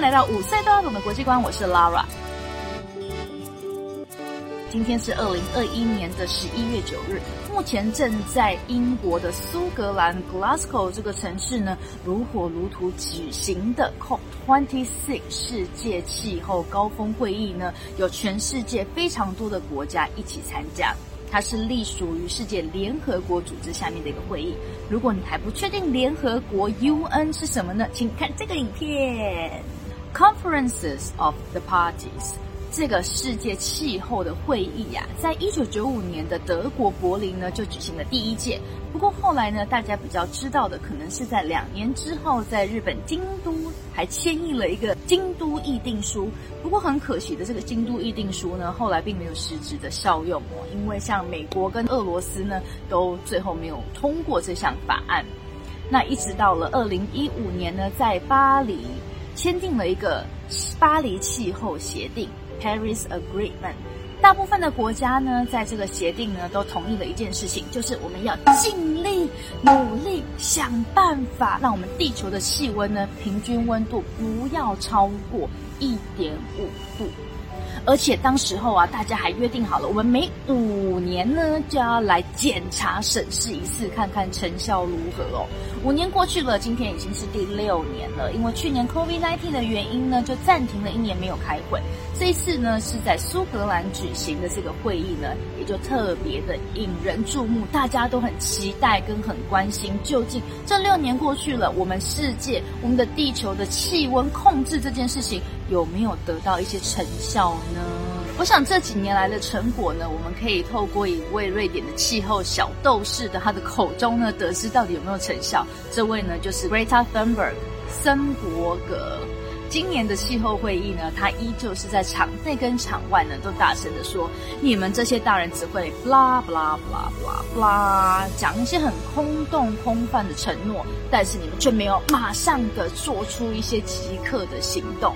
迎来到五岁都要懂的国际观，我是 Lara。今天是二零二一年的十一月九日，目前正在英国的苏格兰 Glasgow 这个城市呢，如火如荼举行的 COP26 世界气候高峰会议呢，有全世界非常多的国家一起参加。它是隶属于世界联合国组织下面的一个会议。如果你还不确定联合国 UN 是什么呢？请看这个影片：Conferences of the Parties。这个世界气候的会议呀，在一九九五年的德国柏林呢就举行了第一届。不过后来呢，大家比较知道的，可能是在两年之后，在日本京都还签订了一个京都议定书。不过很可惜的，这个京都议定书呢，后来并没有实质的效用哦，因为像美国跟俄罗斯呢，都最后没有通过这项法案。那一直到了二零一五年呢，在巴黎签订了一个巴黎气候协定。Paris Agreement，大部分的国家呢，在这个协定呢，都同意了一件事情，就是我们要尽力努力想办法，让我们地球的气温呢，平均温度不要超过一点五度。而且当时候啊，大家还约定好了，我们每五年呢就要来检查审视一次，看看成效如何哦。五年过去了，今天已经是第六年了。因为去年 COVID-19 的原因呢，就暂停了一年没有开会。这一次呢，是在苏格兰举行的这个会议呢，也就特别的引人注目，大家都很期待跟很关心，究竟这六年过去了，我们世界、我们的地球的气温控制这件事情有没有得到一些成效呢？我想这几年来的成果呢，我们可以透过一位瑞典的气候小斗士的他的口中呢，得知到底有没有成效。这位呢，就是 Greta Thunberg 森伯格。今年的气候会议呢，他依旧是在场内跟场外呢，都大声的说：“你们这些大人只会 blah blah blah blah blah，讲一些很空洞空泛的承诺，但是你们却没有马上的做出一些即刻的行动。”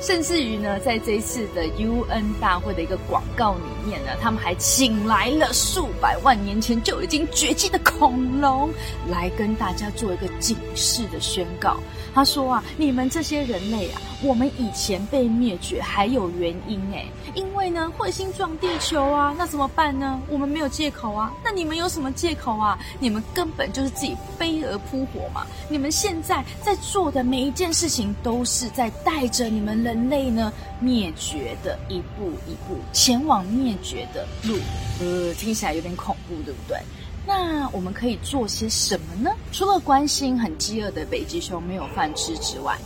甚至于呢，在这一次的 UN 大会的一个广告里面呢，他们还请来了数百万年前就已经绝迹的恐龙，来跟大家做一个警示的宣告。他说啊，你们这些人类啊，我们以前被灭绝还有原因诶，因为呢彗星撞地球啊，那怎么办呢？我们没有借口啊，那你们有什么借口啊？你们根本就是自己飞蛾扑火嘛！你们现在在做的每一件事情，都是在带着你们人人类呢灭绝的一步一步前往灭绝的路，呃，听起来有点恐怖，对不对？那我们可以做些什么呢？除了关心很饥饿的北极熊没有饭吃之外，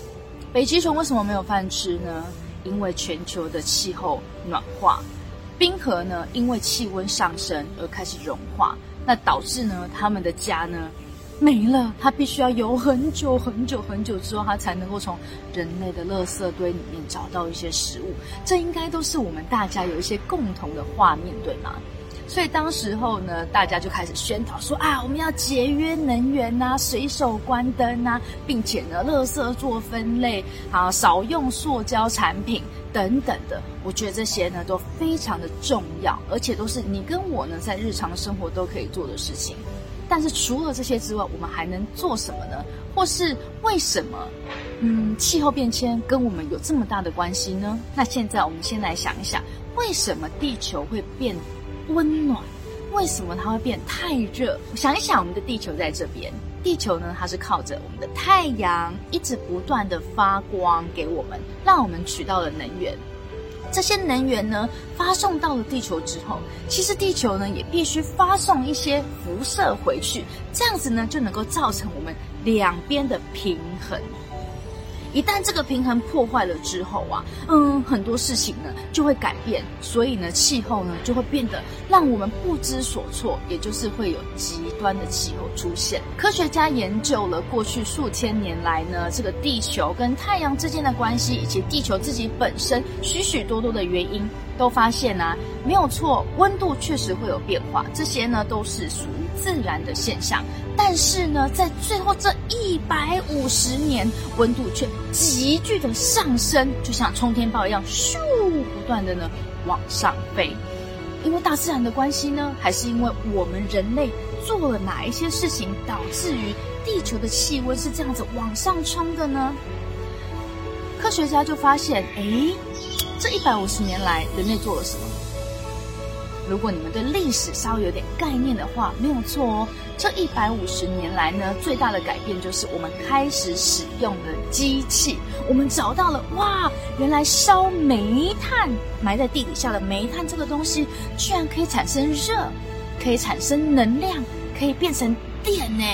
北极熊为什么没有饭吃呢？因为全球的气候暖化，冰河呢因为气温上升而开始融化，那导致呢他们的家呢。没了，它必须要游很久很久很久之后，它才能够从人类的垃圾堆里面找到一些食物。这应该都是我们大家有一些共同的画面，对吗？所以当时候呢，大家就开始宣导说啊，我们要节约能源呐，随手关灯呐，并且呢，垃圾做分类，啊，少用塑胶产品等等的。我觉得这些呢都非常的重要，而且都是你跟我呢在日常生活都可以做的事情。但是除了这些之外，我们还能做什么呢？或是为什么，嗯，气候变迁跟我们有这么大的关系呢？那现在我们先来想一想，为什么地球会变温暖？为什么它会变太热？想一想，我们的地球在这边，地球呢，它是靠着我们的太阳一直不断的发光给我们，让我们取到了能源。这些能源呢，发送到了地球之后，其实地球呢也必须发送一些辐射回去，这样子呢就能够造成我们两边的平衡。一旦这个平衡破坏了之后啊，嗯，很多事情呢就会改变，所以呢，气候呢就会变得让我们不知所措，也就是会有极端的气候出现。科学家研究了过去数千年来呢，这个地球跟太阳之间的关系，以及地球自己本身许许多多的原因。都发现啊，没有错，温度确实会有变化，这些呢都是属于自然的现象。但是呢，在最后这一百五十年，温度却急剧的上升，就像冲天炮一样，咻，不断的呢往上飞。因为大自然的关系呢，还是因为我们人类做了哪一些事情，导致于地球的气温是这样子往上冲的呢？科学家就发现，哎，这一百五十年来人类做了什么？如果你们对历史稍微有点概念的话，没有错哦。这一百五十年来呢，最大的改变就是我们开始使用了机器。我们找到了，哇，原来烧煤炭埋在地底下的煤炭这个东西，居然可以产生热，可以产生能量，可以变成电呢！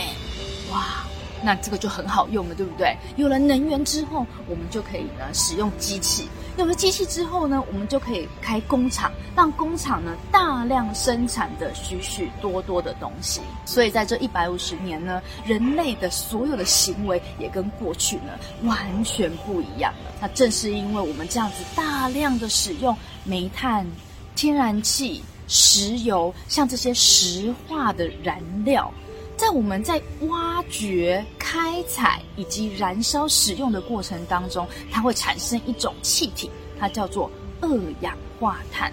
哇！那这个就很好用了，对不对？有了能源之后，我们就可以呢使用机器。有了机器之后呢，我们就可以开工厂，让工厂呢大量生产的许许多多的东西。所以在这一百五十年呢，人类的所有的行为也跟过去呢完全不一样了。那正是因为我们这样子大量的使用煤炭、天然气、石油，像这些石化的燃料。在我们在挖掘、开采以及燃烧使用的过程当中，它会产生一种气体，它叫做二氧化碳。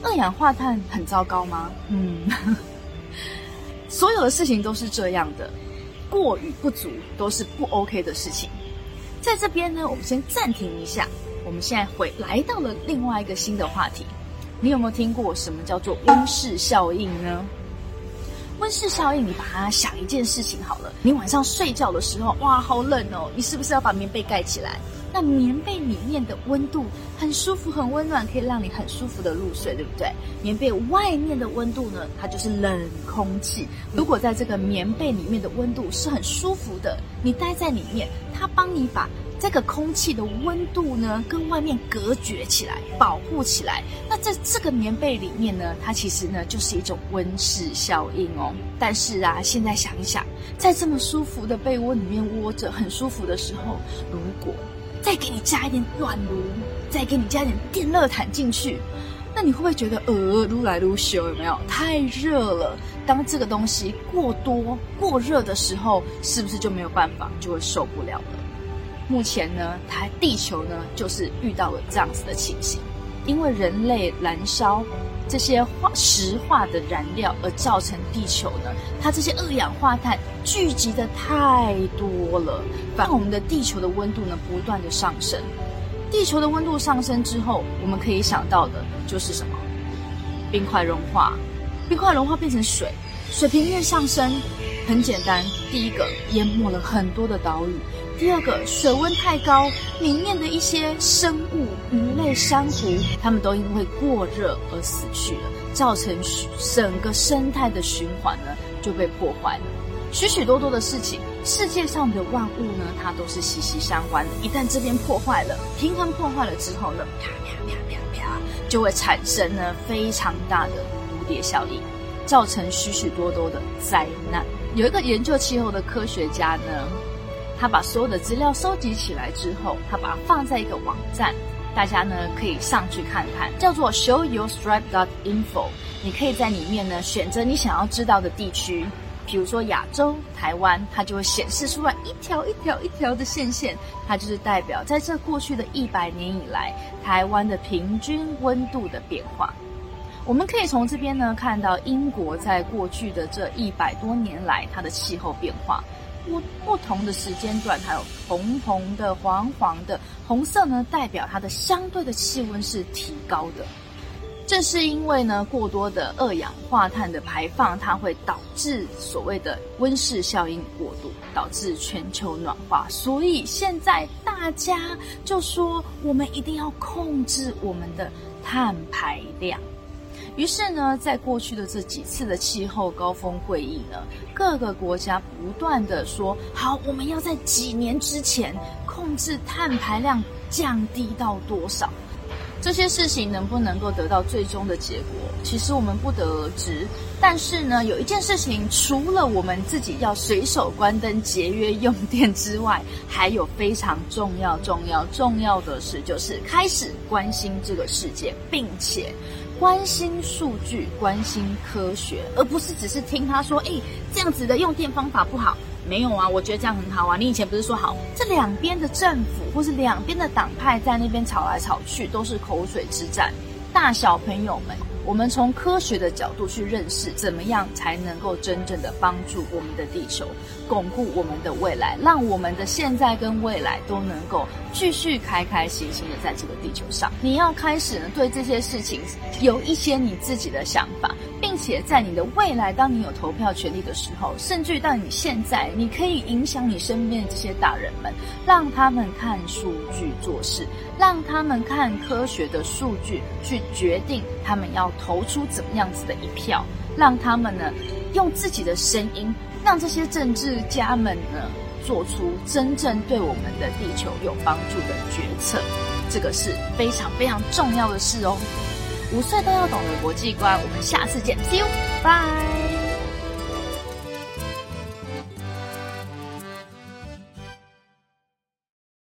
二氧化碳很糟糕吗？嗯，所有的事情都是这样的，过与不足都是不 OK 的事情。在这边呢，我们先暂停一下，我们现在回来到了另外一个新的话题。你有没有听过什么叫做温室效应呢？温室效应，你把它想一件事情好了。你晚上睡觉的时候，哇，好冷哦！你是不是要把棉被盖起来？那棉被里面的温度很舒服、很温暖，可以让你很舒服的入睡，对不对？棉被外面的温度呢，它就是冷空气。如果在这个棉被里面的温度是很舒服的，你待在里面，它帮你把。这个空气的温度呢，跟外面隔绝起来，保护起来。那在这个棉被里面呢，它其实呢就是一种温室效应哦。但是啊，现在想一想，在这么舒服的被窝里面窝着，很舒服的时候，如果再给你加一点暖炉，再给你加一点电热毯进去，那你会不会觉得呃，撸来撸去有没有太热了？当这个东西过多、过热的时候，是不是就没有办法，就会受不了了？目前呢，它地球呢就是遇到了这样子的情形，因为人类燃烧这些化石化的燃料而造成地球呢，它这些二氧化碳聚集的太多了，让我们的地球的温度呢不断的上升。地球的温度上升之后，我们可以想到的就是什么？冰块融化，冰块融化变成水，水平面上升。很简单，第一个淹没了很多的岛屿，第二个水温太高，里面的一些生物、鱼类、珊瑚，它们都因为过热而死去了，造成整个生态的循环呢就被破坏了。许许多多的事情，世界上的万物呢，它都是息息相关的。一旦这边破坏了，平衡破坏了之后呢，啪啪啪啪啪，就会产生呢非常大的蝴蝶效应，造成许许多多的灾难。有一个研究气候的科学家呢，他把所有的资料收集起来之后，他把它放在一个网站，大家呢可以上去看看，叫做 show your striped info。你可以在里面呢选择你想要知道的地区，比如说亚洲、台湾，它就会显示出来一条一条一条的线线，它就是代表在这过去的一百年以来，台湾的平均温度的变化。我们可以从这边呢看到英国在过去的这一百多年来它的气候变化，不不同的时间段，还有红红的、黄黄的，红色呢代表它的相对的气温是提高的。正是因为呢过多的二氧化碳的排放，它会导致所谓的温室效应过度，导致全球暖化。所以现在大家就说，我们一定要控制我们的碳排量。于是呢，在过去的这几次的气候高峰会议呢，各个国家不断的说好，我们要在几年之前控制碳排量降低到多少。这些事情能不能够得到最终的结果，其实我们不得而知。但是呢，有一件事情，除了我们自己要随手关灯节约用电之外，还有非常重要、重要、重要的事，就是开始关心这个世界，并且。关心数据，关心科学，而不是只是听他说：“哎，这样子的用电方法不好。”没有啊，我觉得这样很好啊。你以前不是说好？这两边的政府或是两边的党派在那边吵来吵去，都是口水之战。大小朋友们，我们从科学的角度去认识，怎么样才能够真正的帮助我们的地球，巩固我们的未来，让我们的现在跟未来都能够继续开开心心的在这个地球上。你要开始呢，对这些事情有一些你自己的想法，且在你的未来，当你有投票权利的时候，甚至到你现在，你可以影响你身边的这些大人们，让他们看数据做事，让他们看科学的数据去决定他们要投出怎么样子的一票，让他们呢用自己的声音，让这些政治家们呢做出真正对我们的地球有帮助的决策，这个是非常非常重要的事哦。五岁都要懂的国际观，我们下次见，See you，bye。